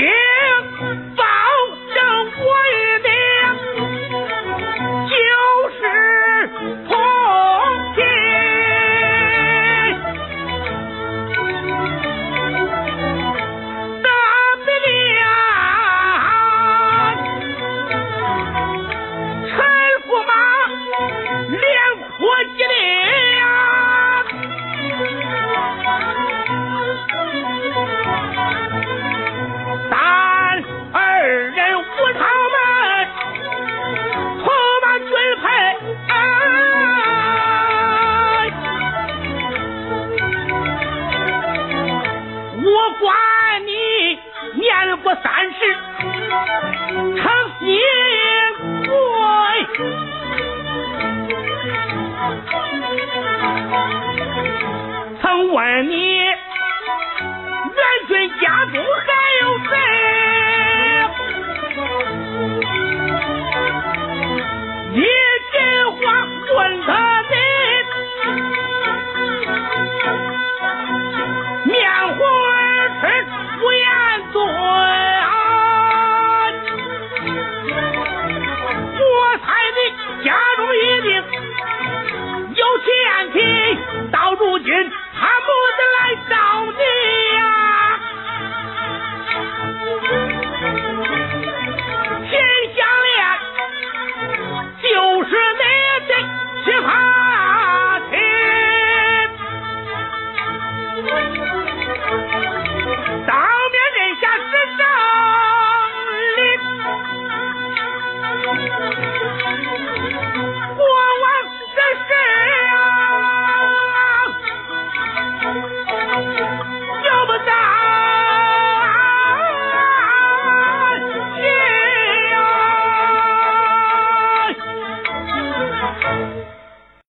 ship. 管你年过三十成新贵，曾问你。家中一定有贤妻到如今